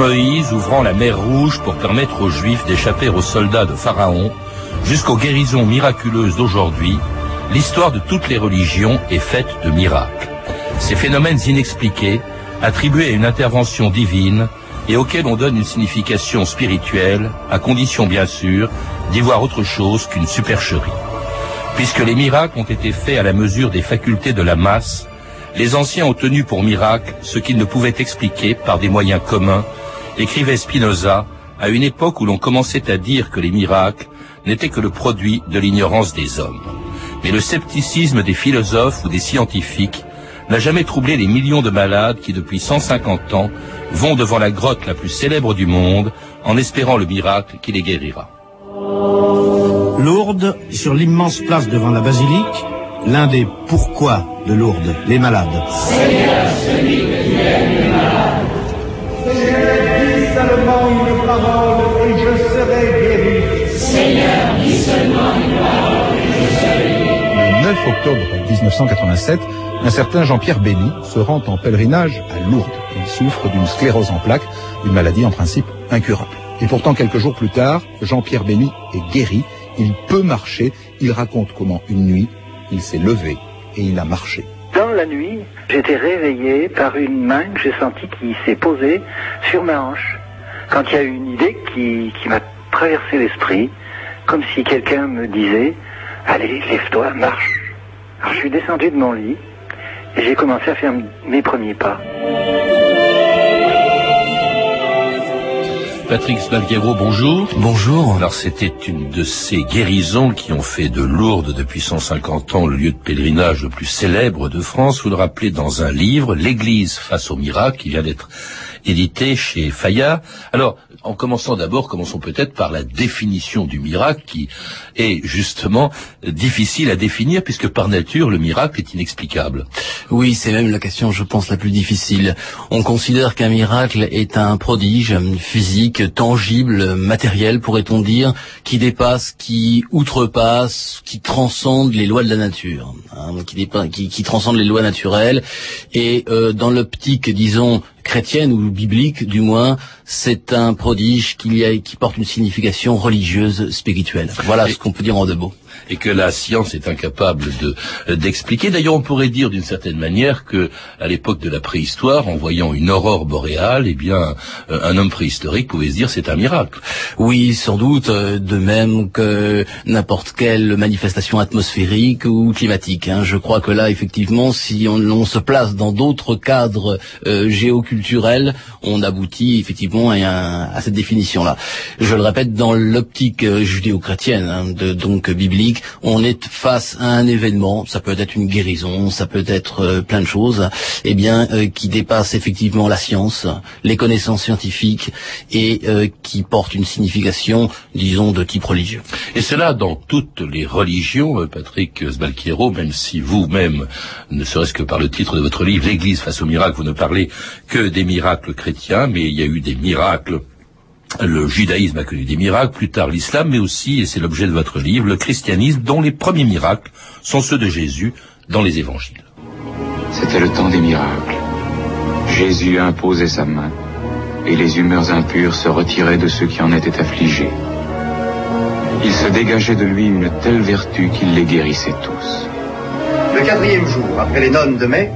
Moïse ouvrant la mer Rouge pour permettre aux Juifs d'échapper aux soldats de Pharaon, jusqu'aux guérisons miraculeuses d'aujourd'hui, l'histoire de toutes les religions est faite de miracles. Ces phénomènes inexpliqués, attribués à une intervention divine, et auxquels on donne une signification spirituelle, à condition bien sûr d'y voir autre chose qu'une supercherie. Puisque les miracles ont été faits à la mesure des facultés de la masse, les anciens ont tenu pour miracle ce qu'ils ne pouvaient expliquer par des moyens communs, écrivait Spinoza, à une époque où l'on commençait à dire que les miracles n'étaient que le produit de l'ignorance des hommes. Mais le scepticisme des philosophes ou des scientifiques n'a jamais troublé les millions de malades qui, depuis 150 ans, vont devant la grotte la plus célèbre du monde en espérant le miracle qui les guérira. Lourdes, sur l'immense place devant la basilique, l'un des pourquoi de Lourdes, les malades. Le 9 octobre 1987, un certain Jean-Pierre Bény se rend en pèlerinage à Lourdes. Il souffre d'une sclérose en plaques, une maladie en principe incurable. Et pourtant, quelques jours plus tard, Jean-Pierre Bény est guéri, il peut marcher, il raconte comment une nuit, il s'est levé et il a marché. Dans la nuit, j'étais réveillé par une main que j'ai sentie qui s'est posée sur ma hanche. Quand il y a eu une idée qui, qui m'a traversé l'esprit, comme si quelqu'un me disait, allez, lève-toi, marche. Alors je suis descendu de mon lit et j'ai commencé à faire mes premiers pas. Patrick bonjour. Bonjour. Alors c'était une de ces guérisons qui ont fait de Lourdes depuis 150 ans le lieu de pèlerinage le plus célèbre de France. Vous le rappelez dans un livre, L'Église face au miracle, qui vient d'être édité chez Fayard. Alors, en commençant d'abord, commençons peut-être par la définition du miracle qui est justement difficile à définir puisque par nature le miracle est inexplicable. Oui, c'est même la question, je pense, la plus difficile. On considère qu'un miracle est un prodige physique, tangible, matériel, pourrait-on dire, qui dépasse, qui outrepasse, qui transcende les lois de la nature, hein, qui, qui, qui, transcende les lois naturelles. Et euh, dans l'optique, disons, chrétienne ou biblique du moins, c'est un prodige qui, porte une signification religieuse, spirituelle. Voilà ce qu'on peut dire en deux mots et que la science est incapable de d'expliquer. D'ailleurs, on pourrait dire d'une certaine manière que à l'époque de la préhistoire, en voyant une aurore boréale, eh bien, un homme préhistorique pouvait se dire c'est un miracle. Oui, sans doute, de même que n'importe quelle manifestation atmosphérique ou climatique. Hein. Je crois que là, effectivement, si on, se place dans d'autres cadres euh, géoculturels, on aboutit effectivement à, cette définition-là. Je le répète, dans l'optique judéo-chrétienne, hein, donc biblique, on est face à un événement, ça peut être une guérison, ça peut être euh, plein de choses, eh bien, euh, qui dépasse effectivement la science, les connaissances scientifiques et euh, qui porte une signification, disons, de type religieux. Et cela dans toutes les religions, Patrick Sbalquiero, même si vous-même, ne serait-ce que par le titre de votre livre, l'Église face au miracle, vous ne parlez que des miracles chrétiens, mais il y a eu des miracles le judaïsme a connu des miracles, plus tard l'islam, mais aussi, et c'est l'objet de votre livre, le christianisme, dont les premiers miracles sont ceux de Jésus dans les évangiles. C'était le temps des miracles. Jésus imposait sa main, et les humeurs impures se retiraient de ceux qui en étaient affligés. Il se dégageait de lui une telle vertu qu'il les guérissait tous. Le quatrième jour, après les nonnes de mai,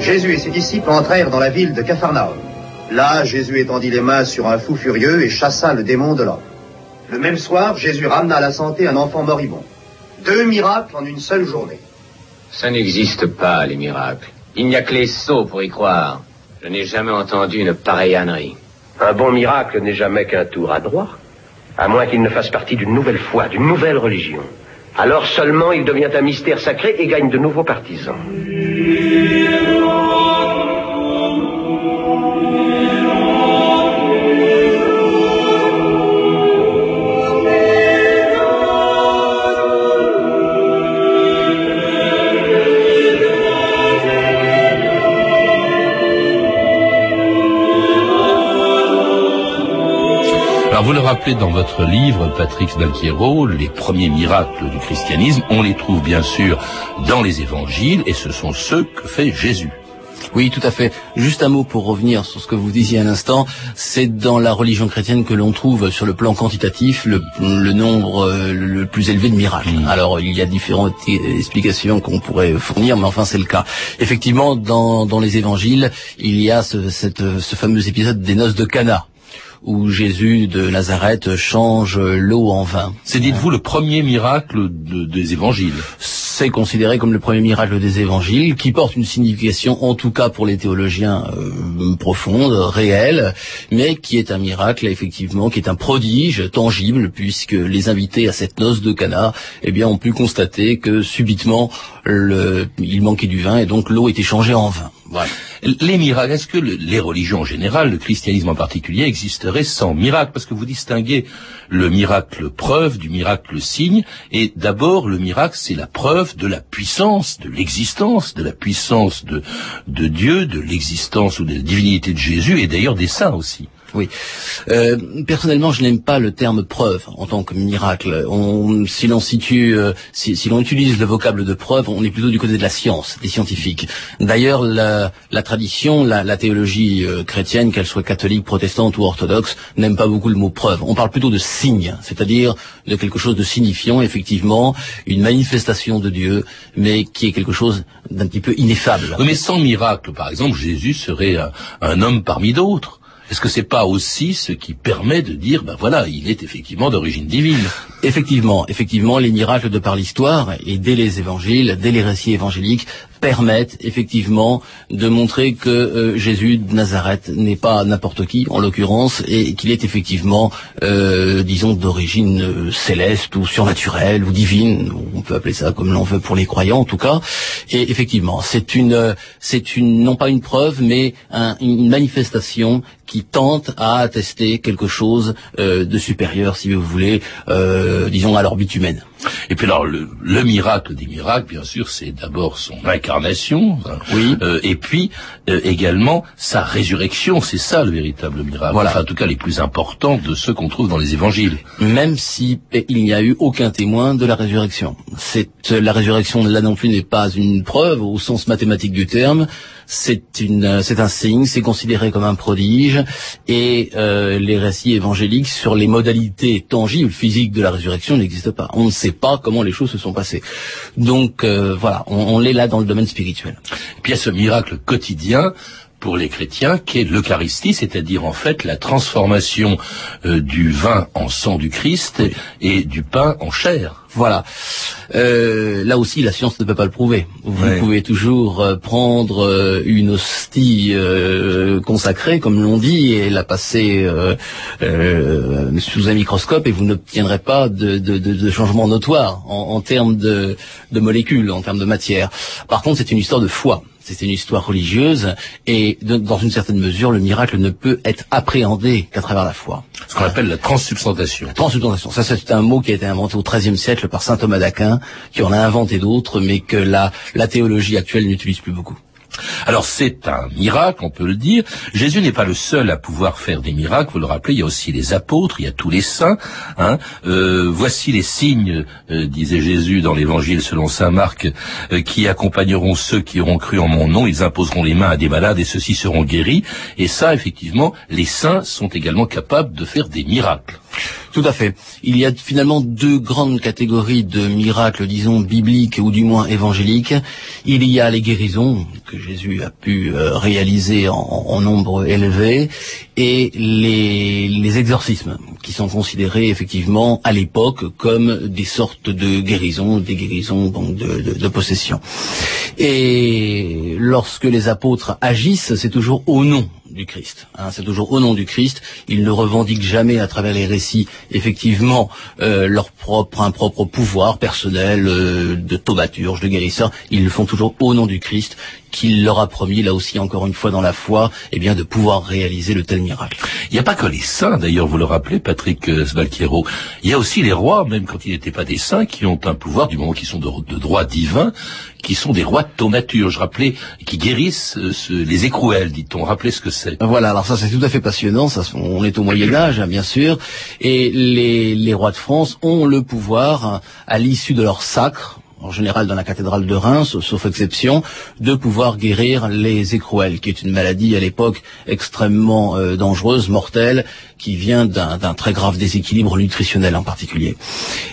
Jésus et ses disciples entrèrent dans la ville de Capharnaüm. Là, Jésus étendit les mains sur un fou furieux et chassa le démon de l'homme. Le même soir, Jésus ramena à la santé un enfant moribond. Deux miracles en une seule journée. Ça n'existe pas, les miracles. Il n'y a que les sots pour y croire. Je n'ai jamais entendu une pareille ânerie. Un bon miracle n'est jamais qu'un tour à droit, à moins qu'il ne fasse partie d'une nouvelle foi, d'une nouvelle religion. Alors seulement il devient un mystère sacré et gagne de nouveaux partisans. Rappelez dans votre livre, Patrick les premiers miracles du christianisme, on les trouve bien sûr dans les évangiles, et ce sont ceux que fait Jésus. Oui, tout à fait. Juste un mot pour revenir sur ce que vous disiez à l'instant. C'est dans la religion chrétienne que l'on trouve, sur le plan quantitatif, le, le nombre euh, le plus élevé de miracles. Mmh. Alors, il y a différentes e- explications qu'on pourrait fournir, mais enfin, c'est le cas. Effectivement, dans, dans les évangiles, il y a ce, cette- ce fameux épisode des noces de Cana où Jésus de Nazareth change l'eau en vin. C'est, dites-vous, le premier miracle de- des évangiles. C'est considéré comme le premier miracle des évangiles, qui porte une signification, en tout cas pour les théologiens, euh, profonde, réelle, mais qui est un miracle, effectivement, qui est un prodige tangible, puisque les invités à cette noce de Cana, eh bien, ont pu constater que subitement, le, il manquait du vin, et donc l'eau était changée en vin. Les miracles, est-ce que le- les religions en général, le christianisme en particulier, existeraient sans miracle? Parce que vous distinguez le miracle preuve du miracle signe, et d'abord le miracle, c'est la preuve de la puissance, de l'existence, de la puissance de, de Dieu, de l'existence ou de la divinité de Jésus, et d'ailleurs des saints aussi. Oui. Euh, personnellement, je n'aime pas le terme preuve en tant que miracle. On, si l'on situe, euh, si, si l'on utilise le vocable de preuve, on est plutôt du côté de la science, des scientifiques. D'ailleurs, la, la tradition, la, la théologie euh, chrétienne, qu'elle soit catholique, protestante ou orthodoxe, n'aime pas beaucoup le mot preuve. On parle plutôt de signe, c'est-à-dire de quelque chose de signifiant, effectivement, une manifestation de Dieu, mais qui est quelque chose d'un petit peu ineffable. Mais sans miracle, par exemple, Jésus serait un homme parmi d'autres. Est-ce que c'est pas aussi ce qui permet de dire, ben voilà, il est effectivement d'origine divine? Effectivement, effectivement, les miracles de par l'histoire et dès les évangiles, dès les récits évangéliques permettent effectivement de montrer que euh, Jésus de Nazareth n'est pas n'importe qui, en l'occurrence, et qu'il est effectivement, euh, disons, d'origine euh, céleste ou surnaturelle ou divine. On peut appeler ça comme l'on veut pour les croyants, en tout cas. Et effectivement, c'est une, c'est une, non pas une preuve, mais un- une manifestation qui tente à attester quelque chose euh, de supérieur, si vous voulez, euh, disons à l'orbite humaine. Et puis alors, le, le miracle des miracles, bien sûr, c'est d'abord son incarnation, hein, Oui. euh, et puis euh, également sa résurrection, c'est ça le véritable miracle. Voilà. Enfin, en tout cas, les plus importants de ceux qu'on trouve dans les évangiles. Même si eh, il n'y a eu aucun témoin de la résurrection. C'est la résurrection là non plus n'est pas une preuve au sens mathématique du terme. C'est un signe, c'est considéré comme un prodige, et euh, les récits évangéliques sur les modalités tangibles, physiques de la résurrection n'existent pas. On ne sait pas comment les choses se sont passées. Donc euh, voilà, on, on est là dans le domaine spirituel. Puis il y a ce miracle quotidien pour les chrétiens qui est l'Eucharistie, c'est-à-dire en fait la transformation euh, du vin en sang du Christ et du pain en chair. Voilà. Euh, là aussi, la science ne peut pas le prouver. Vous Ouais. pouvez toujours euh, prendre euh, une hostie euh, consacrée, comme l'on dit, et la passer euh, euh, sous un microscope, et vous n'obtiendrez pas de, de, de, de changement notoire en, en termes de, de molécules, en termes de matière. Par contre, c'est une histoire de foi. C'est une histoire religieuse, et de- dans une certaine mesure, le miracle ne peut être appréhendé qu'à travers la foi. Ce qu'on appelle la transsubstantation. Transsubstantiation, ça c'est un mot qui a été inventé au XIIIe siècle par saint Thomas d'Aquin, qui en a inventé d'autres, mais que la, la théologie actuelle n'utilise plus beaucoup. Alors c'est un miracle, on peut le dire. Jésus n'est pas le seul à pouvoir faire des miracles. Vous le rappelez, il y a aussi les apôtres, il y a tous les saints. Hein. Euh, voici les signes, euh, disait Jésus dans l'Évangile selon saint Marc, euh, qui accompagneront ceux qui auront cru en mon nom. Ils imposeront les mains à des malades et ceux-ci seront guéris. Et ça, effectivement, les saints sont également capables de faire des miracles. Tout à fait. Il y a finalement deux grandes catégories de miracles, disons, bibliques ou du moins évangéliques. Il y a les guérisons que Jésus a pu euh, réaliser en, nombre élevé et les, exorcismes qui sont considérés effectivement à l'époque comme des sortes de guérisons, des guérisons de possession. Et lorsque les apôtres agissent, c'est toujours au nom du Christ. hein, c'est toujours au nom du Christ. Ils ne revendiquent jamais à travers les récits, effectivement, euh, leur propre, un propre pouvoir personnel euh, de thaumaturge, de guérisseur. Ils le font toujours au nom du Christ, qu'il leur a promis, là aussi encore une fois dans la foi, eh bien de pouvoir réaliser le tel miracle. Il n'y a pas que les saints, d'ailleurs, vous le rappelez, Patrick euh, Svalquiero. Il y a aussi les rois, même quand ils n'étaient pas des saints, qui ont un pouvoir, du moment qu'ils sont de droit divin, qui sont des rois de thaumaturge, rappelez, qui guérissent euh, ce- les écrouelles, dit-on. Rappelez ce que c'est. Voilà, alors ça c'est tout à fait passionnant, ça, on est au Moyen Âge hein, bien sûr, et les, les rois de France ont le pouvoir, hein, à l'issue de leur sacre, en général dans la cathédrale de Reims, sauf exception, de pouvoir guérir les écrouelles, qui est une maladie à l'époque extrêmement euh, dangereuse, mortelle, qui vient d'un très grave déséquilibre nutritionnel en particulier.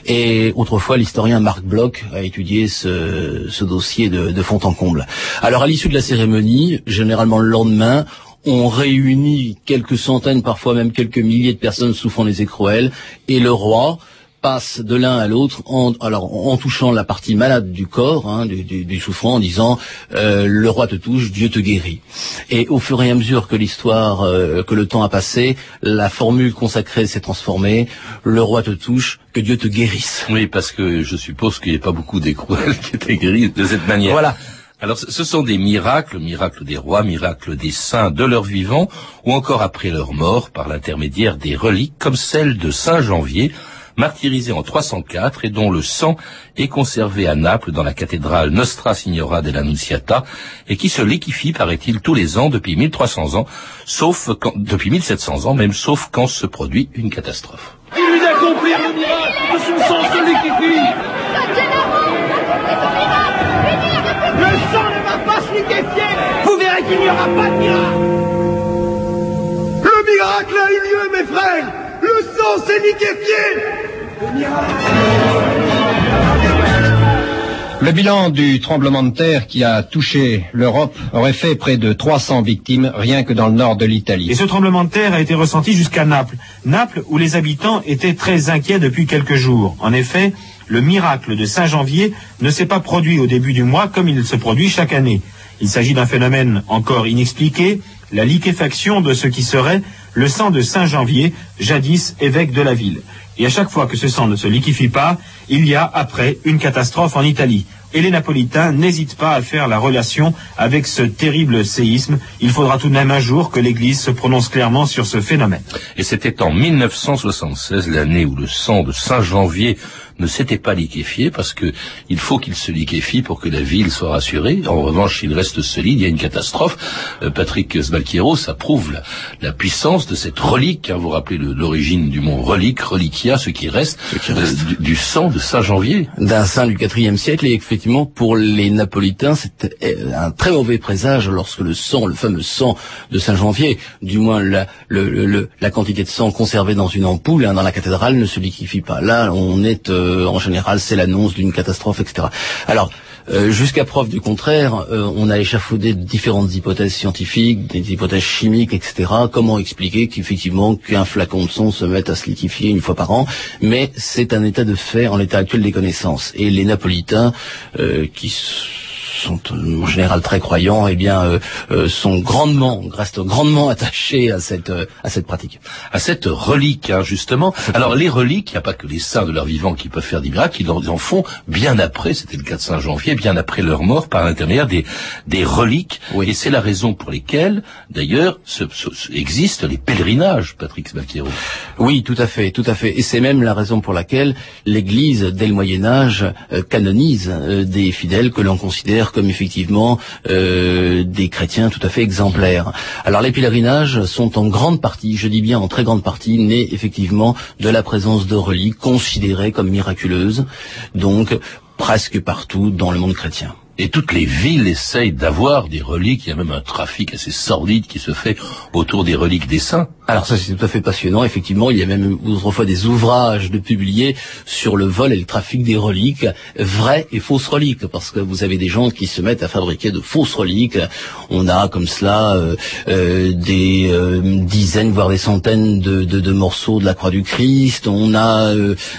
Et autrefois, l'historien Marc Bloch a étudié ce, dossier de, de fond en comble. Alors à l'issue de la cérémonie, généralement le lendemain, on réunit quelques centaines, parfois même quelques milliers de personnes souffrant des écrouelles, et le roi, passe de l'un à l'autre en, alors en touchant la partie malade du corps hein, du, souffrant en disant euh, le roi te touche Dieu te guérit et au fur et à mesure que l'histoire euh, que le temps a passé la formule consacrée s'est transformée le roi te touche que Dieu te guérisse oui parce que je suppose qu'il n'y a pas beaucoup d'écrouelles qui étaient guéries de cette manière. Voilà. Alors ce sont des miracles, miracles des rois, miracles des saints de leur vivant, ou encore après leur mort par l'intermédiaire des reliques comme celle de Saint Janvier, martyrisé en 304 et dont le sang est conservé à Naples dans la cathédrale Nostra Signora dell'Annunziata et qui se liquifie, paraît-il, tous les ans depuis 1300 ans, sauf quand, depuis 1700 ans même, sauf quand se produit une catastrophe. Il lui d'accomplir le miracle de son sang se liquifie. Le sang ne va pas se liquéfier. Vous verrez qu'il n'y aura pas de miracle. Le miracle a eu lieu, mes frères. Le sang s'est liquéfié le bilan du tremblement de terre qui a touché l'Europe aurait fait près de 300 victimes rien que dans le nord de l'Italie. Et ce tremblement de terre a été ressenti jusqu'à Naples. Naples où les habitants étaient très inquiets depuis quelques jours. En effet, le miracle de Saint-Janvier ne s'est pas produit au début du mois comme il se produit chaque année. Il s'agit d'un phénomène encore inexpliqué, la liquéfaction de ce qui serait le sang de Saint-Janvier, jadis évêque de la ville. Et à chaque fois que ce sang ne se liquifie pas, il y a après une catastrophe en Italie. Et les Napolitains n'hésitent pas à faire la relation avec ce terrible séisme. Il faudra tout de même un jour que l'Église se prononce clairement sur ce phénomène. Et c'était en 1976, l'année où le sang de Saint-Janvier ne s'était pas liquéfié parce que il faut qu'il se liquéfie pour que la ville soit rassurée. En revanche, s'il reste solide, il y a une catastrophe. Euh, Patrick Sbalquiero, ça prouve la, puissance de cette relique. Hein, vous rappelez l'origine du mot relique, reliquia, ce qui reste, euh, du, sang de Saint-Janvier. D'un saint du IVe siècle. Et effectivement, pour les Napolitains, c'était euh, un très mauvais présage lorsque le sang, le fameux sang de Saint-Janvier, du moins la, la quantité de sang conservée dans une ampoule hein, dans la cathédrale ne se liquéfie pas. Là, on est euh, en général, c'est l'annonce d'une catastrophe, etc. Alors, euh, jusqu'à preuve du contraire, euh, on a échafaudé différentes hypothèses scientifiques, des hypothèses chimiques, etc. Comment expliquer qu'effectivement qu'un flacon de sang se mette à se liquifier une fois par an? Mais c'est un état de fait en l'état actuel des connaissances. Et les Napolitains, qui sont en général très croyants, eh bien, euh, euh, sont grandement, restent grandement attachés à cette euh, à cette pratique, à cette relique, hein, justement. Alors les reliques, il n'y a pas que les saints de leur vivant qui peuvent faire des miracles, ils en font bien après. C'était le cas de Saint Janvier, bien après leur mort, par l'intermédiaire des des reliques. Et c'est la raison pour lesquelles, d'ailleurs, ce, existent les pèlerinages, Patrick Sbacchiero. Oui, tout à fait, tout à fait. Et c'est même la raison pour laquelle l'Église, dès le Moyen Âge, canonise des fidèles que l'on considère comme effectivement euh, des chrétiens tout à fait exemplaires. Alors les pèlerinages sont en grande partie, je dis bien en très grande partie, nés effectivement de la présence de reliques considérées comme miraculeuses, donc presque partout dans le monde chrétien. Et toutes les villes essayent d'avoir des reliques. Il y a même un trafic assez sordide qui se fait autour des reliques des saints. Alors ça c'est tout à fait passionnant. Effectivement, il y a même autrefois des ouvrages de publiés sur le vol et le trafic des reliques, vraies et fausses reliques, parce que vous avez des gens qui se mettent à fabriquer de fausses reliques. On a comme cela euh, euh, des euh, dizaines, voire des centaines de, de, de, morceaux de la croix du Christ. On a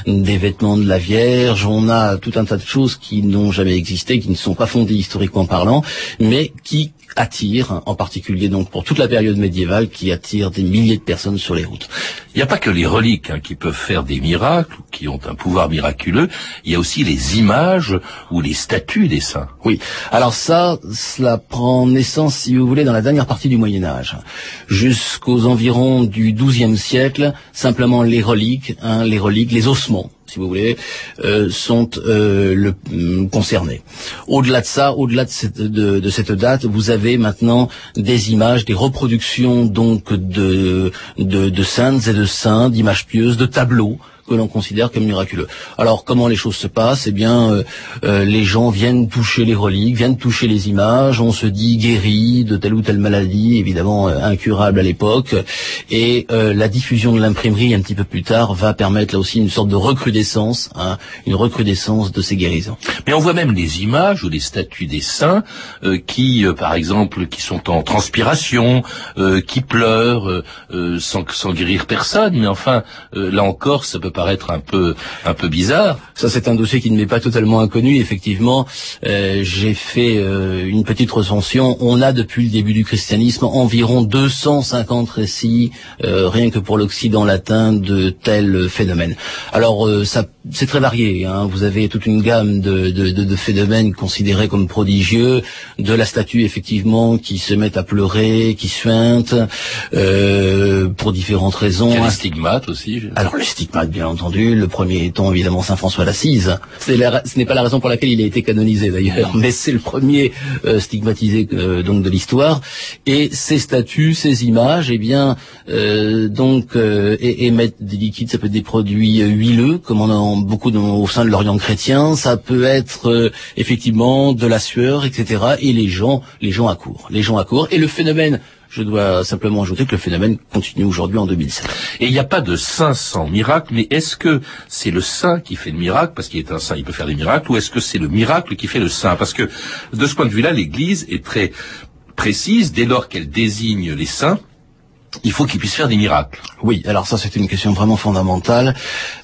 des vêtements de la Vierge. On a tout un tas de choses qui n'ont jamais existé, qui ne sont pas fondé historiquement parlant, mais qui attire, en particulier donc pour toute la période médiévale, qui attire des milliers de personnes sur les routes. Il n'y a pas que les reliques hein, qui peuvent faire des miracles, qui ont un pouvoir miraculeux, il y a aussi les images ou les statues des saints. Oui, alors ça, cela prend naissance, si vous voulez, dans la dernière partie du Moyen Âge. Jusqu'aux environs du XIIe siècle, simplement les reliques, hein, les reliques, les ossements, si vous voulez, euh, sont euh, le, mm, concernés. Au-delà de ça, au-delà de cette, de, cette date, vous avez maintenant des images, des reproductions donc de, de, de saintes et de saints, d'images pieuses, de tableaux que l'on considère comme miraculeux. Alors comment les choses se passent? Eh bien, euh, euh, les gens viennent toucher les reliques, viennent toucher les images, on se dit guéri de telle ou telle maladie, évidemment euh, incurable à l'époque, et euh, la diffusion de l'imprimerie un petit peu plus tard va permettre là aussi une sorte de recrudescence, hein, une recrudescence de ces guérisons. Mais on voit même les images ou les statues des saints euh, qui, par exemple, qui sont en transpiration, qui pleurent sans, sans guérir personne. Mais enfin, là encore, ça peut paraître un peu, un peu bizarre. Ça, c'est un dossier qui ne m'est pas totalement inconnu. Effectivement, euh, j'ai fait euh, une petite recension. On a depuis le début du christianisme environ 250 récits, euh, rien que pour l'Occident latin, de tels phénomènes. Alors, euh, ça, c'est très varié. Hein. Vous avez toute une gamme de, de, de, de phénomènes considérés comme prodigieux, de la statue effectivement qui se met à pleurer, qui suinte, euh, pour différentes raisons. Il y a les stigmates aussi. Alors les stigmates, bien entendu, le premier étant évidemment Saint François d'Assise. Ce n'est pas la raison pour laquelle il a été canonisé d'ailleurs, mais c'est le premier euh, stigmatisé euh, donc de l'histoire. Et ces statues, ces images, eh bien, euh, donc émettent des liquides, ça peut être des produits huileux, comme on en a beaucoup dans- au sein de l'Orient chrétien. Ça peut être effectivement de la sueur, etc. Et les gens, les gens accourent, les gens accourent. Et le phénomène je dois simplement ajouter que le phénomène continue aujourd'hui en 2007. Et il n'y a pas de saint sans miracle, mais est-ce que c'est le saint qui fait le miracle, parce qu'il est un saint, il peut faire des miracles, ou est-ce que c'est le miracle qui fait le saint? Parce que de ce point de vue-là, l'Église est très précise, dès lors qu'elle désigne les saints, il faut qu'ils puissent faire des miracles. Oui, alors ça c'est une question vraiment fondamentale.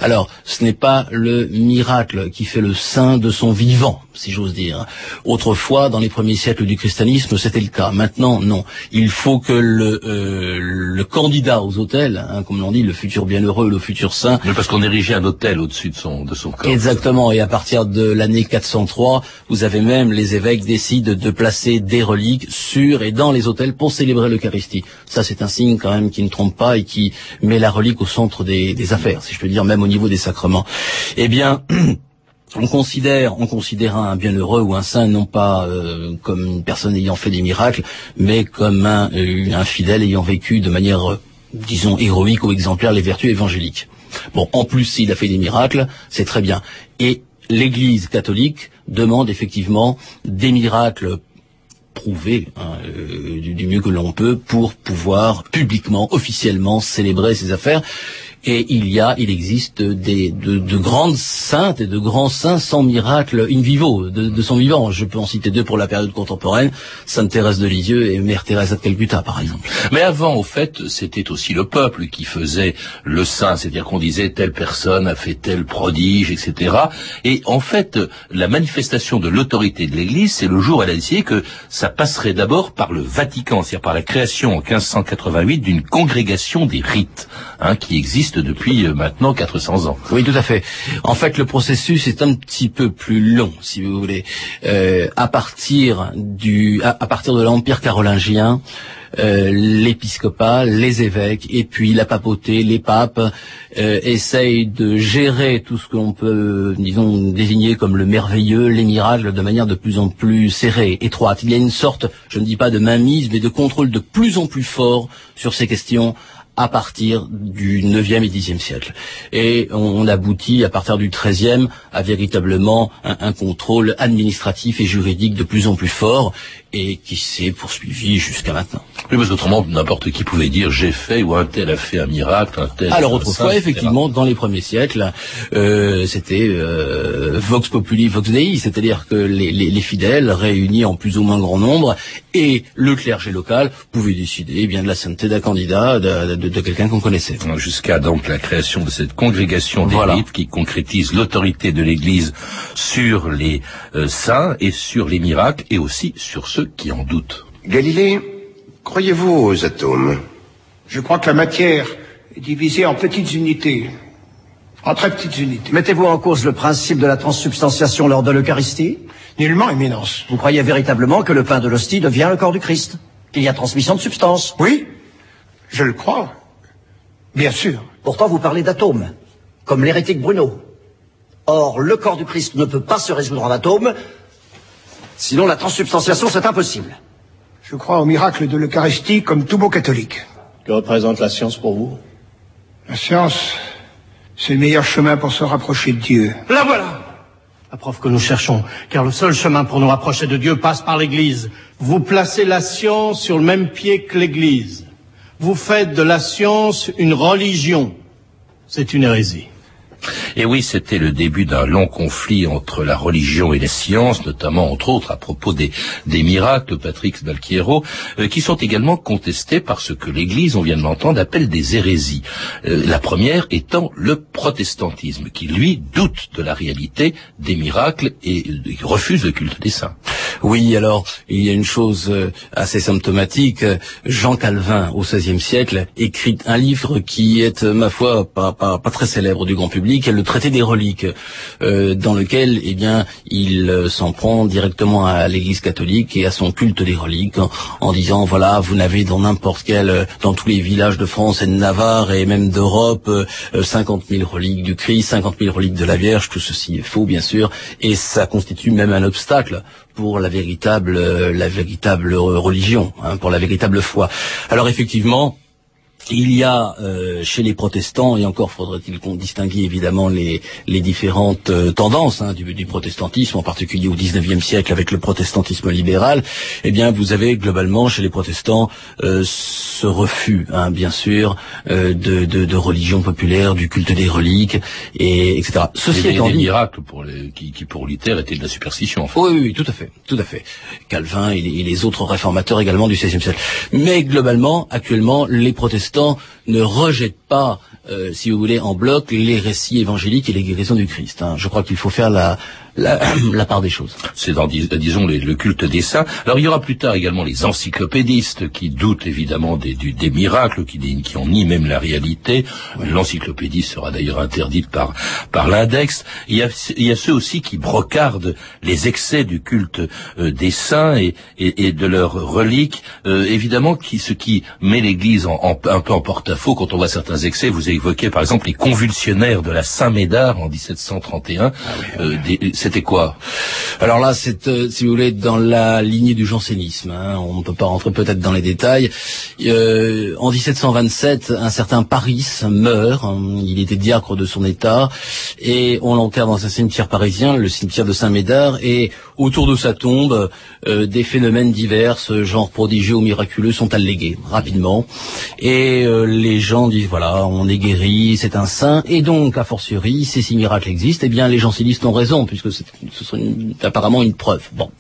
Alors, ce n'est pas le miracle qui fait le saint de son vivant, si j'ose dire. Autrefois, dans les premiers siècles du christianisme, c'était le cas. Maintenant, non. Il faut que le, euh, le candidat aux hôtels, hein, comme l'on dit, le futur bienheureux, le futur saint, Mais parce qu'on érigeait un hôtel au-dessus de son, de son corps. Exactement, et à partir de l'année 403, vous avez même les évêques décident de placer des reliques sur et dans les hôtels pour célébrer l'Eucharistie. Ça, c'est un signe quand même qui ne trompe pas et qui met la relique au centre des, affaires, si je peux dire, même au niveau des sacrements. Eh bien, on considère, on considère un bienheureux ou un saint non pas euh, comme une personne ayant fait des miracles, mais comme un, euh, un fidèle ayant vécu de manière, euh, disons, héroïque ou exemplaire les vertus évangéliques. Bon, en plus, s'il a fait des miracles, c'est très bien. Et l'Église catholique demande effectivement des miracles prouvés hein, euh, du, du mieux que l'on peut pour pouvoir publiquement, officiellement célébrer ces affaires. Et il y a, il existe des, de, de grandes saintes et de grands saints sans miracle in vivo, de, de son vivant. Je peux en citer deux pour la période contemporaine, Sainte Thérèse de Lisieux et Mère Thérèse de Calcutta, par exemple. Mais avant, au fait, c'était aussi le peuple qui faisait le saint, c'est-à-dire qu'on disait telle personne a fait tel prodige, etc. Et en fait, la manifestation de l'autorité de l'Église, c'est le jour où elle a décidé que ça passerait d'abord par le Vatican, c'est-à-dire par la création en 1588 d'une congrégation des rites, hein, qui existe depuis euh, maintenant 400 ans. Oui, tout à fait. En fait, le processus est un petit peu plus long, si vous voulez. Euh, à partir du, à, partir de l'empire carolingien, euh, l'épiscopat, les évêques et puis la papauté, les papes euh, essayent de gérer tout ce qu'on peut, disons, désigner comme le merveilleux, les miracles, de manière de plus en plus serrée, étroite. Il y a une sorte, je ne dis pas de mainmise, mais de contrôle de plus en plus fort sur ces questions à partir du 9e et 10e siècle. Et on aboutit à partir du 13e à véritablement un, un contrôle administratif et juridique de plus en plus fort et qui s'est poursuivi jusqu'à maintenant. Oui, parce qu'autrement, n'importe qui pouvait dire j'ai fait ou un tel a fait un miracle, un tel. Alors un autrefois, effectivement, dans les premiers siècles, euh, c'était euh, vox populi, vox dei, c'est-à-dire que les, les- les fidèles, réunis en plus ou moins grand nombre, et le clergé local pouvaient décider eh bien de la sainteté d'un candidat, de, de- de quelqu'un qu'on connaissait. Jusqu'à donc la création de cette congrégation des Voilà. qui concrétise l'autorité de l'Église sur les euh, saints et sur les miracles et aussi sur ceux qui en doutent. Galilée, croyez-vous aux atomes? Je crois que la matière est divisée en petites unités. En très petites unités. Mettez-vous en cause le principe de la transsubstantiation lors de l'Eucharistie? Nullement, éminence. Vous croyez véritablement que le pain de l'hostie devient le corps du Christ Qu'il y a transmission de substance? Oui, je le crois. Bien sûr. Pourtant, vous parlez d'atomes, comme l'hérétique Bruno. Or, le corps du Christ ne peut pas se résoudre en atomes, sinon la transsubstantiation, c'est impossible. Je crois au miracle de l'Eucharistie comme tout beau catholique. Que représente la science pour vous? La science C'est le meilleur chemin pour se rapprocher de Dieu. La voilà La preuve que nous cherchons, car le seul chemin pour nous rapprocher de Dieu passe par l'Église. Vous placez la science sur le même pied que l'Église. Vous faites de la science une religion. C'est une hérésie. Et oui, c'était le début d'un long conflit entre la religion et les sciences, notamment entre autres à propos des, des miracles, Patrick Dalquiero, euh, qui sont également contestés par ce que l'Église, on vient de l'entendre, appelle des hérésies. Euh, la première étant le protestantisme, qui lui doute de la réalité des miracles et refuse le culte des saints. Oui, alors il y a une chose euh, assez symptomatique. Jean Calvin, au XVIe siècle, écrit un livre qui est, ma foi, pas, pas, pas très célèbre du grand public, traité des reliques, euh, dans lequel, eh bien, il euh, s'en prend directement à l'Église catholique et à son culte des reliques, en, en disant voilà, vous n'avez dans n'importe quel, euh, dans tous les villages de France et de Navarre et même d'Europe, euh, 50 000 reliques du Christ, 50 000 reliques de la Vierge. Tout ceci est faux, bien sûr, et ça constitue même un obstacle pour la véritable, euh, la véritable religion, hein, pour la véritable foi. Alors effectivement, il y a euh, chez les protestants, et encore faudrait-il qu'on distingue évidemment les, les différentes euh, tendances hein, du, du protestantisme, en particulier au XIXe siècle avec le protestantisme libéral, eh bien vous avez globalement chez les protestants euh, ce refus, hein, bien sûr, euh, de, de, de religion populaire, du culte des reliques, et etc. Ceci étant des dit, miracles pour les, qui, qui pour Luther étaient de la superstition. En fait. oui, oui, oui, tout à fait, tout à fait. Calvin et les autres réformateurs également du XVIe siècle. Mais globalement, actuellement, les protestants ne rejettent pas, euh, si vous voulez, en bloc les récits évangéliques et les guérisons du Christ. hein. Je crois qu'il faut faire la, la, la part des choses. C'est dans, dis- disons, les- le culte des saints. Alors, il y aura plus tard également les encyclopédistes qui doutent évidemment des, du- des miracles, qui, qui ont ni même la réalité. L'encyclopédie sera d'ailleurs interdite par, par l'index. Il y, a, il y a ceux aussi qui brocardent les excès du culte euh, des saints et, et, et de leurs reliques. Euh, évidemment, qui, ce qui met l'Église en, en- un peu en porte-à-faux quand on voit certains excès. Vous évoquez par exemple les convulsionnaires de la Saint-Médard en 1731. Euh, des- C'était quoi? Alors là, c'est, euh, si vous voulez, dans la lignée du jansénisme. hein. On ne peut pas rentrer peut-être dans les détails. Euh, en 1727, un certain Paris meurt. hein. Il était diacre de son état et on l'enterre dans un cimetière parisien, le cimetière de Saint-Médard. Et autour de sa tombe, euh, des phénomènes divers, genre prodigieux ou miraculeux, sont allégués rapidement. Et les gens disent voilà, on est guéri, c'est un saint. Et donc, a fortiori, si ces miracles existent, eh bien, les jansénistes ont raison, puisque ce serait apparemment une preuve. Bon.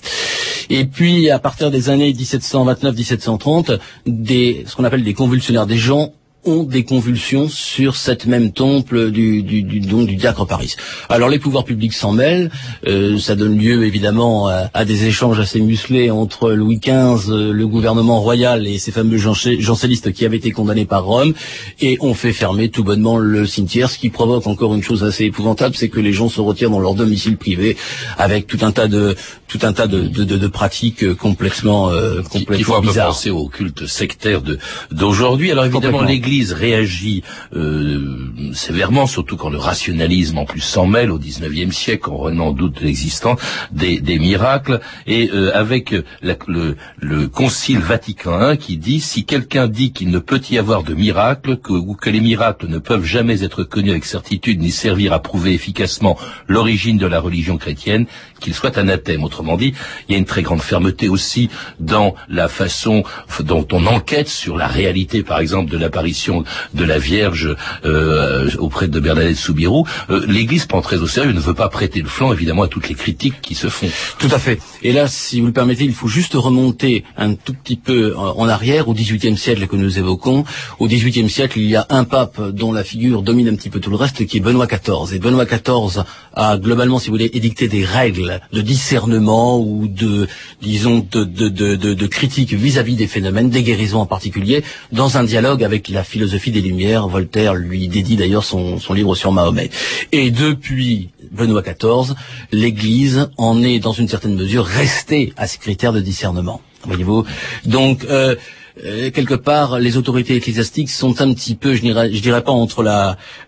Et puis, à partir des années 1729-1730, des, ce qu'on appelle des convulsionnaires, des gens ont des convulsions sur cette même temple du, du, du, donc, du diacre Paris. Alors les pouvoirs publics s'en mêlent, euh, ça donne lieu évidemment à, à des échanges assez musclés entre Louis XV, euh, le gouvernement royal et ces fameux jansénistes qui avaient été condamnés par Rome, et on fait fermer tout bonnement le cimetière, ce qui provoque encore une chose assez épouvantable, c'est que les gens se retirent dans leur domicile privé avec tout un tas de tout un tas de, de, de, de pratiques euh, complètement euh, Il faut complètement un peu bizarres. penser au culte sectaire d'aujourd'hui. Alors évidemment, Complètement. Réagit euh, sévèrement, surtout quand le rationalisme en plus s'en mêle au XIXe siècle, en revenant en doute l'existence des, miracles, et euh, avec le, le Concile Vatican I qui dit si quelqu'un dit qu'il ne peut y avoir de miracle, ou que les miracles ne peuvent jamais être connus avec certitude ni servir à prouver efficacement l'origine de la religion chrétienne, qu'il soit anathème. Autrement dit, il y a une très grande fermeté aussi dans la façon dont on enquête sur la réalité, par exemple, de l'apparition de la Vierge euh, auprès de Bernadette Soubirou. Euh, L'Église prend très au sérieux, ne veut pas prêter le flanc, évidemment, à toutes les critiques qui se font. Tout à fait. Et là, si vous le permettez, il faut juste remonter un tout petit peu en en arrière, au XVIIIe siècle que nous évoquons. Au XVIIIe siècle, il y a un pape dont la figure domine un petit peu tout le reste, qui est Benoît XIV. Et Benoît XIV a globalement, si vous voulez, édicté des règles de discernement ou de, disons, de, de, de, critique vis-à-vis des phénomènes, des guérisons en particulier, dans un dialogue avec la philosophie des Lumières. Voltaire lui dédie d'ailleurs son, son livre sur Mahomet. Et depuis Benoît XIV, l'Église en est, dans une certaine mesure, restée à ces critères de discernement. Voyez-vous Donc, euh, euh, quelque part, les autorités ecclésiastiques sont un petit peu, je dirais, je dirais pas entre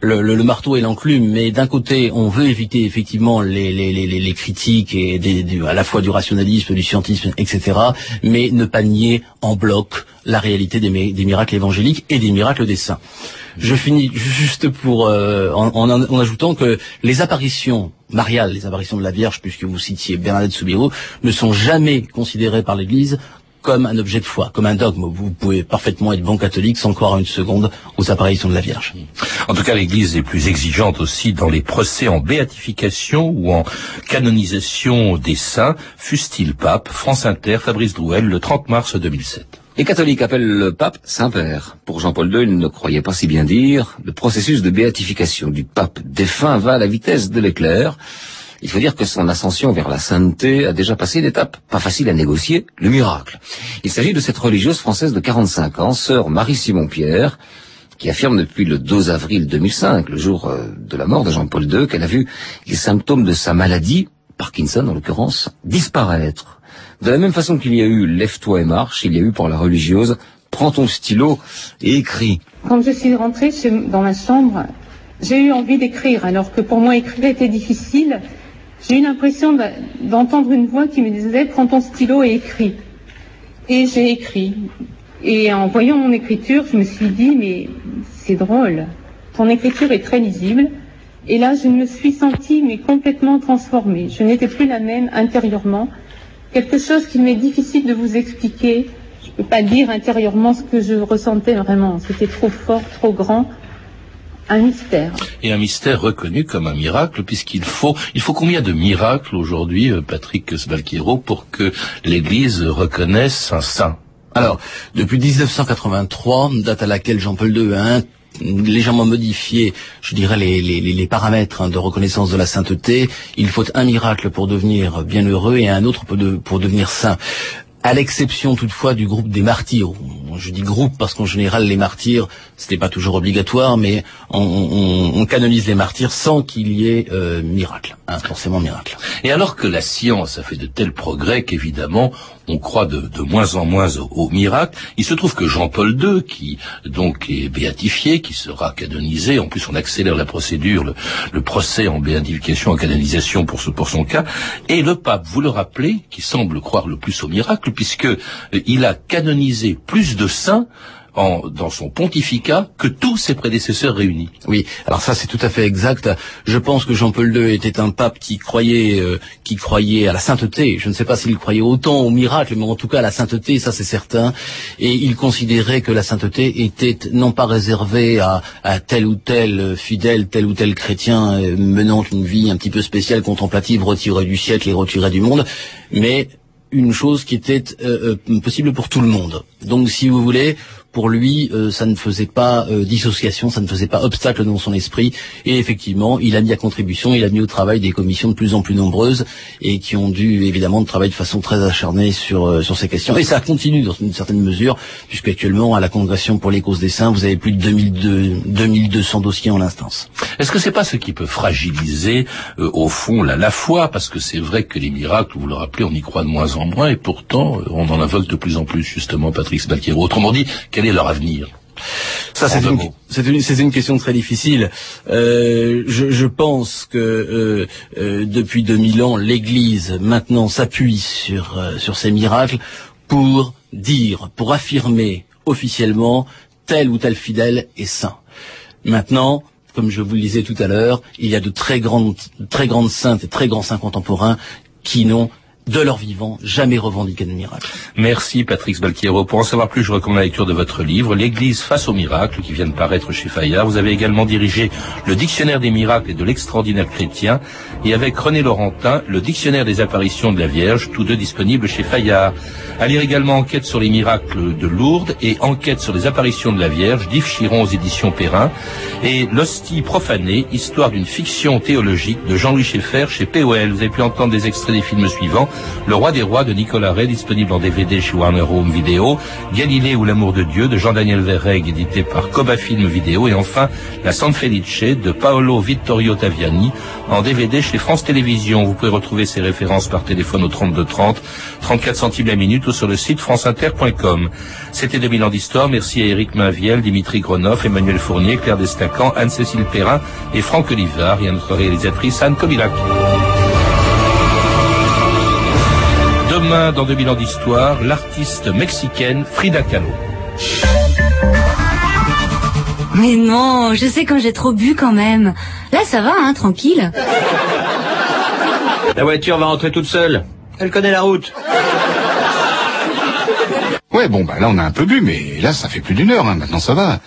le, marteau et l'enclume, mais d'un côté, on veut éviter effectivement les, les, critiques et à la fois du rationalisme, du scientisme, etc., mais ne pas nier en bloc la réalité des, mi- des miracles évangéliques et des miracles des saints. Je finis juste pour euh, en, en- en ajoutant que les apparitions mariales, les apparitions de la Vierge, puisque vous citiez Bernadette Soubirous, ne sont jamais considérées par l'Église comme un objet de foi, comme un dogme. Vous pouvez parfaitement être bon catholique sans croire une seconde aux apparitions de la Vierge. En tout cas, l'Église est plus exigeante aussi dans les procès en béatification ou en canonisation des saints, fût-il pape, France Inter, Fabrice Drouel, le 30 mars 2007. Les catholiques appellent le pape Saint-Père. Pour Jean-Paul II, il ne croyait pas si bien dire. Le processus de béatification du pape défunt va à la vitesse de l'éclair. Il faut dire que son ascension vers la sainteté a déjà passé l'étape, pas facile à négocier, le miracle. Il s'agit de cette religieuse française de 45 ans, sœur Marie-Simon-Pierre, qui affirme depuis le 12 avril 2005, le jour euh, de la mort de Jean-Paul II, qu'elle a vu les symptômes de sa maladie, Parkinson en l'occurrence, disparaître. De la même façon qu'il y a eu Lève-toi et marche, il y a eu pour la religieuse Prends ton stylo et écris. Quand je suis rentrée dans ma chambre, j'ai eu envie d'écrire, alors que pour moi écrire était difficile. J'ai eu l'impression d'entendre une voix qui me disait prends ton stylo et écris. Et j'ai écrit. Et en voyant mon écriture, je me suis dit mais c'est drôle. Ton écriture est très lisible. Et là, je me suis sentie mais complètement transformée. Je n'étais plus la même intérieurement. Quelque chose qu'il m'est difficile de vous expliquer. Je ne peux pas dire intérieurement ce que je ressentais vraiment. C'était trop fort, trop grand. Un mystère. Et un mystère reconnu comme un miracle, puisqu'il faut, il faut combien de miracles aujourd'hui, euh, Patrick Sbalquiero, pour que l'Église reconnaisse un saint? Alors, depuis 1983, date à laquelle Jean-Paul II a un- légèrement modifié, je dirais, les, les- les- les paramètres hein, de reconnaissance de la sainteté, il faut un miracle pour devenir bienheureux et un autre pour, de- pour devenir saint. À l'exception toutefois du groupe des martyrs. Je dis groupe parce qu'en général les martyrs, c'était pas toujours obligatoire, mais on canonise les martyrs sans qu'il y ait euh, miracle, hein, forcément miracle. Et alors que la science a fait de tels progrès qu'évidemment on croit de, moins en moins au, au miracle, il se trouve que Jean-Paul II, qui donc est béatifié, qui sera canonisé, en plus on accélère la procédure, le, le procès en béatification, en canonisation pour, ce, pour son cas, et le pape, vous le rappelez, qui semble croire le plus au miracle, puisque euh, il a canonisé plus de saints dans son pontificat que tous ses prédécesseurs réunis. Oui, alors ça c'est tout à fait exact. Je pense que Jean-Paul II était un pape qui croyait, euh, qui croyait à la sainteté. Je ne sais pas s'il croyait autant au miracle, mais en tout cas à la sainteté, ça c'est certain. Et il considérait que la sainteté était non pas réservée à, à tel ou tel fidèle, tel ou tel chrétien euh, menant une vie un petit peu spéciale, contemplative, retirée du siècle et retirée du monde, mais une chose qui était euh, euh, possible pour tout le monde. Donc, si vous voulez, pour lui, euh, ça ne faisait pas euh, dissociation, ça ne faisait pas obstacle dans son esprit. Et effectivement, il a mis à contribution, il a mis au travail des commissions de plus en plus nombreuses et qui ont dû évidemment travailler de façon très acharnée sur euh, sur ces questions. Et ça continue dans une certaine mesure, puisque actuellement à la Congrégation pour les causes des saints, vous avez plus de 2002 2200 dossiers en l'instance. Est-ce que c'est pas ce qui peut fragiliser euh, au fond la, la foi? Parce que c'est vrai que les miracles, vous le rappelez, on y croit de moins en moins, et pourtant euh, on en invoque de plus en plus, justement, Patrick Sbalquiero. Autrement dit, est leur avenir Ça, c'est une, mots. c'est une, c'est une question très difficile. Euh, je, je pense que euh, euh, depuis 2000 ans, l'Église maintenant s'appuie sur euh, sur ces miracles pour dire, pour affirmer officiellement tel ou tel fidèle est saint. Maintenant, comme je vous le disais tout à l'heure, il y a de très grandes, très grandes saintes et très grands saints contemporains qui n'ont de leur vivant jamais revendiqué de miracle. Merci Patrick Sbalquiero. Pour en savoir plus, je recommande la lecture de votre livre, L'Église face aux miracles, qui vient de paraître chez Fayard. Vous avez également dirigé le Dictionnaire des miracles et de l'extraordinaire chrétien, et avec René Laurentin, le Dictionnaire des apparitions de la Vierge, tous deux disponibles chez Fayard. À lire également Enquête sur les miracles de Lourdes et Enquête sur les apparitions de la Vierge, d'Yves Chiron aux éditions Perrin, et L'Hostie profanée, histoire d'une fiction théologique de Jean-Louis Schaeffer chez POL. Vous avez pu entendre des extraits des films suivants. Le Roi des Rois de Nicolas Ray, disponible en DVD chez Warner Home Video. Galilée ou l'amour de Dieu de Jean-Daniel Verreg, édité par Coba Film Vidéo. Et enfin, La San Felice de Paolo Vittorio Taviani, en DVD chez France Télévisions. Vous pouvez retrouver ces références par téléphone au 32 30, 34 centimes la minute ou sur le site franceinter.com. C'était 2000 ans d'histoire. Merci à Éric Mainviel, Dimitri Gronoff, Emmanuel Fournier, Claire Destacan, Anne-Cécile Perrin et Franck Olivard et à notre réalisatrice Anne Kobilac. Demain, dans 2000 ans d'histoire, l'artiste mexicaine Frida Kahlo. Mais non, je sais quand j'ai trop bu quand même. Là, ça va, hein, tranquille. La voiture va rentrer toute seule. Elle connaît la route. Ouais, bon, bah là, on a un peu bu, mais là, ça fait plus d'une heure, hein. maintenant ça va.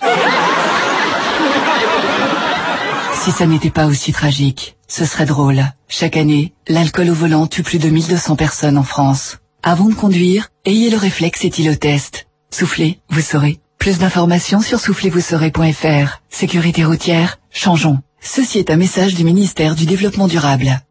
Si ça n'était pas aussi tragique, ce serait drôle. Chaque année, l'alcool au volant tue plus de 1200 personnes en France. Avant de conduire, ayez le réflexe éthylotest. Soufflez, vous saurez. Plus d'informations sur soufflezvousaurez.fr. Sécurité routière, changeons. Ceci est un message du ministère du Développement durable.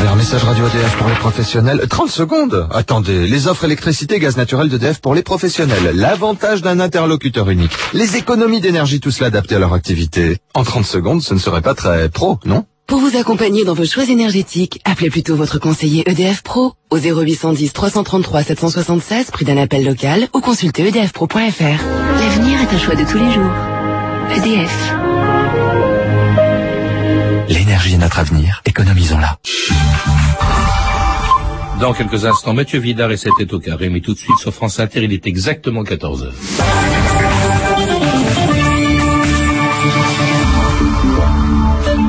Alors, message radio EDF pour les professionnels. 30 secondes Attendez, les offres électricité et gaz naturel d'EDF pour les professionnels. L'avantage d'un interlocuteur unique. Les économies d'énergie, tout cela adapté à leur activité. En 30 secondes, ce ne serait pas très pro, non? Pour vous accompagner dans vos choix énergétiques, appelez plutôt votre conseiller EDF Pro au 0810 333 776, prix d'un appel local, ou consultez edfpro.fr. L'avenir est un choix de tous les jours. EDF. L'énergie est notre avenir, économisons-la. Dans quelques instants, Mathieu Vidard et c'était au carré, mais tout de suite sur France Inter, il est exactement 14 heures.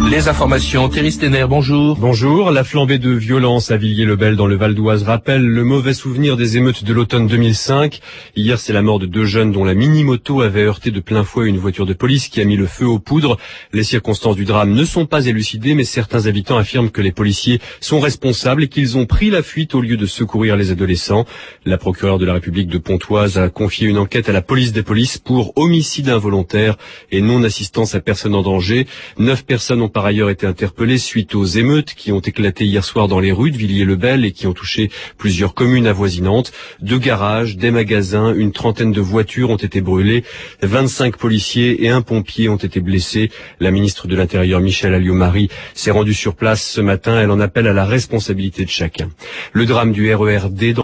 Les informations, Thierry Stener, bonjour. Bonjour. La flambée de violence à Villiers-le-Bel dans le Val d'Oise rappelle le mauvais souvenir des émeutes de l'automne 2005. Hier, c'est la mort de deux jeunes dont la mini-moto avait heurté de plein fouet une voiture de police qui a mis le feu aux poudres. Les circonstances du drame ne sont pas élucidées, mais certains habitants affirment que les policiers sont responsables et qu'ils ont pris la fuite au lieu de secourir les adolescents. La procureure de la République de Pontoise a confié une enquête à la police des polices pour homicide involontaire et non-assistance à personne en danger. Neuf personnes ont par ailleurs été interpellés suite aux émeutes qui ont éclaté hier soir dans les rues de Villiers-le-Bel et qui ont touché plusieurs communes avoisinantes. Deux garages, des magasins, une trentaine de voitures ont été brûlées. 25 policiers et un pompier ont été blessés. La ministre de l'Intérieur, Michel Alliot-Marie, s'est rendue sur place ce matin. Elle en appelle à la responsabilité de chacun. Le drame du RERD dans